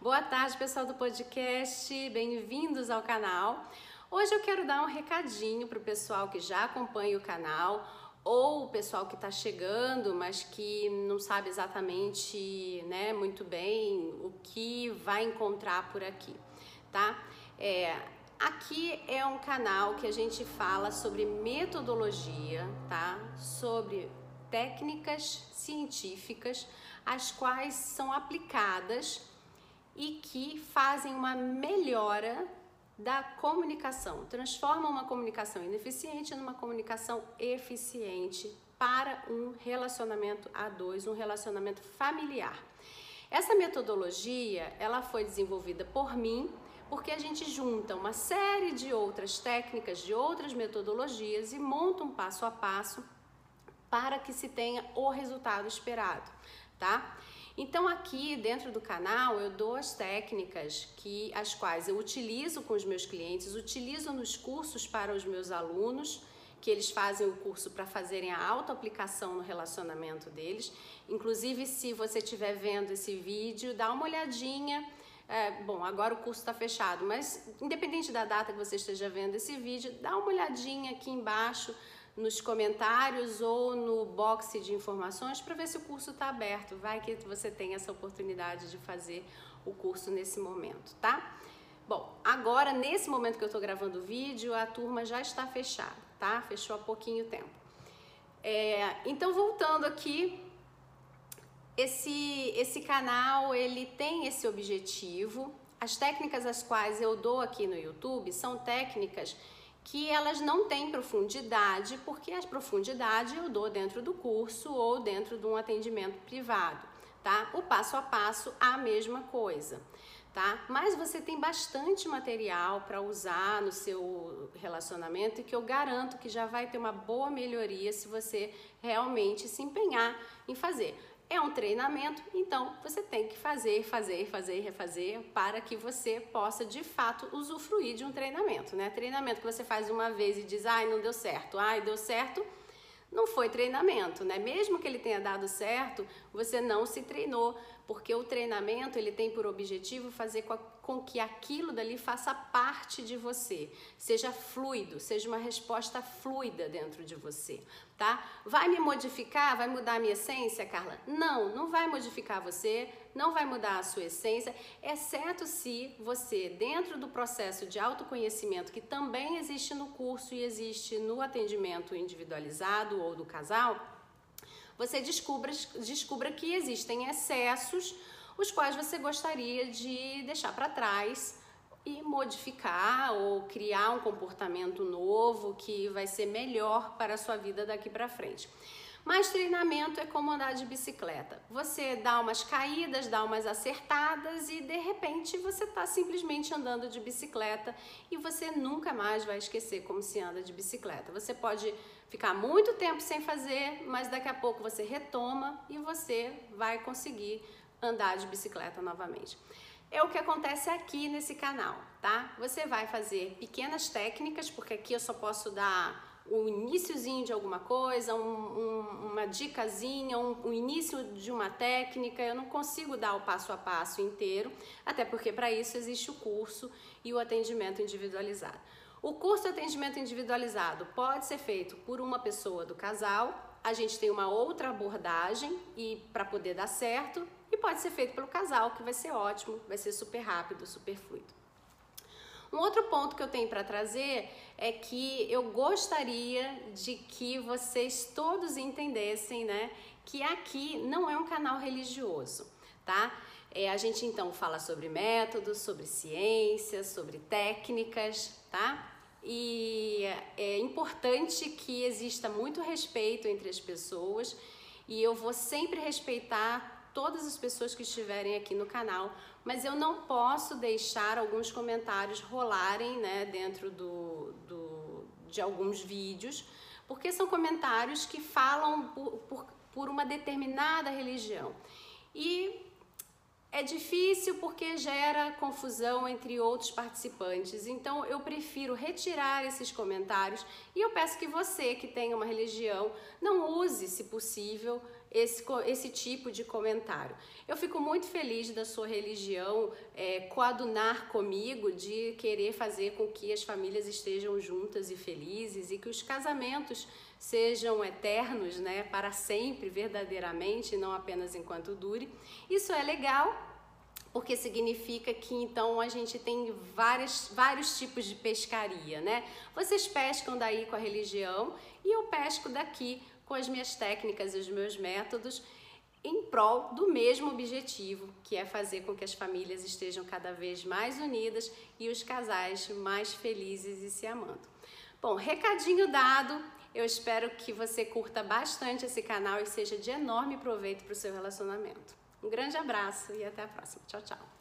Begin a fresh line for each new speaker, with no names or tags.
Boa tarde, pessoal do podcast, bem-vindos ao canal. Hoje eu quero dar um recadinho para o pessoal que já acompanha o canal ou o pessoal que está chegando, mas que não sabe exatamente, né, muito bem o que vai encontrar por aqui, tá? É, aqui é um canal que a gente fala sobre metodologia, tá? Sobre técnicas científicas as quais são aplicadas e que fazem uma melhora da comunicação, transformam uma comunicação ineficiente numa comunicação eficiente para um relacionamento a dois, um relacionamento familiar. Essa metodologia, ela foi desenvolvida por mim, porque a gente junta uma série de outras técnicas, de outras metodologias e monta um passo a passo para que se tenha o resultado esperado, tá? Então aqui dentro do canal eu dou as técnicas que as quais eu utilizo com os meus clientes, utilizo nos cursos para os meus alunos, que eles fazem o curso para fazerem a autoaplicação no relacionamento deles. Inclusive, se você estiver vendo esse vídeo, dá uma olhadinha. É, bom, agora o curso está fechado, mas independente da data que você esteja vendo esse vídeo, dá uma olhadinha aqui embaixo nos comentários ou no box de informações para ver se o curso está aberto. Vai que você tem essa oportunidade de fazer o curso nesse momento, tá? Bom, agora nesse momento que eu estou gravando o vídeo, a turma já está fechada, tá? Fechou há pouquinho tempo. É, então, voltando aqui, esse, esse canal ele tem esse objetivo. As técnicas as quais eu dou aqui no YouTube são técnicas que elas não têm profundidade, porque a profundidade eu dou dentro do curso ou dentro de um atendimento privado, tá? O passo a passo a mesma coisa, tá? Mas você tem bastante material para usar no seu relacionamento e que eu garanto que já vai ter uma boa melhoria se você realmente se empenhar em fazer. É um treinamento, então você tem que fazer, fazer, fazer, refazer para que você possa de fato usufruir de um treinamento, né? Treinamento que você faz uma vez e diz, ai, não deu certo, ai, deu certo, não foi treinamento, né? Mesmo que ele tenha dado certo, você não se treinou, porque o treinamento ele tem por objetivo fazer com que aquilo dali faça parte de você, seja fluido, seja uma resposta fluida dentro de você, tá? Vai me modificar, vai mudar a minha essência, Carla? Não, não vai modificar você, não vai mudar a sua essência, exceto se você, dentro do processo de autoconhecimento que também existe no curso e existe no atendimento individualizado ou do casal, você descubra, descubra que existem excessos os quais você gostaria de deixar para trás e modificar ou criar um comportamento novo que vai ser melhor para a sua vida daqui para frente. Mas treinamento é como andar de bicicleta. Você dá umas caídas, dá umas acertadas e de repente você está simplesmente andando de bicicleta e você nunca mais vai esquecer como se anda de bicicleta. Você pode ficar muito tempo sem fazer, mas daqui a pouco você retoma e você vai conseguir andar de bicicleta novamente. É o que acontece aqui nesse canal, tá? Você vai fazer pequenas técnicas, porque aqui eu só posso dar o iníciozinho de alguma coisa, um, um, uma dicasinha, um, início de uma técnica. Eu não consigo dar o passo a passo inteiro, até porque para isso existe o curso e o atendimento individualizado. O curso de atendimento individualizado pode ser feito por uma pessoa do casal. A gente tem uma outra abordagem e para poder dar certo e pode ser feito pelo casal, que vai ser ótimo, vai ser super rápido, super fluido. Um outro ponto que eu tenho para trazer é que eu gostaria de que vocês todos entendessem, né, que aqui não é um canal religioso, tá? É, a gente então fala sobre métodos, sobre ciências, sobre técnicas, tá? E é importante que exista muito respeito entre as pessoas e eu vou sempre respeitar todas as pessoas que estiverem aqui no canal, mas eu não posso deixar alguns comentários rolarem né, dentro do, do, de alguns vídeos, porque são comentários que falam por, por, por uma determinada religião. E é difícil porque gera confusão entre outros participantes, então eu prefiro retirar esses comentários e eu peço que você que tem uma religião não use, se possível, esse, esse tipo de comentário. Eu fico muito feliz da sua religião é, coadunar comigo de querer fazer com que as famílias estejam juntas e felizes e que os casamentos sejam eternos, né, para sempre, verdadeiramente, não apenas enquanto dure. Isso é legal, porque significa que então a gente tem várias, vários tipos de pescaria, né? Vocês pescam daí com a religião e eu pesco daqui com as minhas técnicas e os meus métodos em prol do mesmo objetivo, que é fazer com que as famílias estejam cada vez mais unidas e os casais mais felizes e se amando. Bom, recadinho dado. Eu espero que você curta bastante esse canal e seja de enorme proveito para o seu relacionamento. Um grande abraço e até a próxima. Tchau, tchau.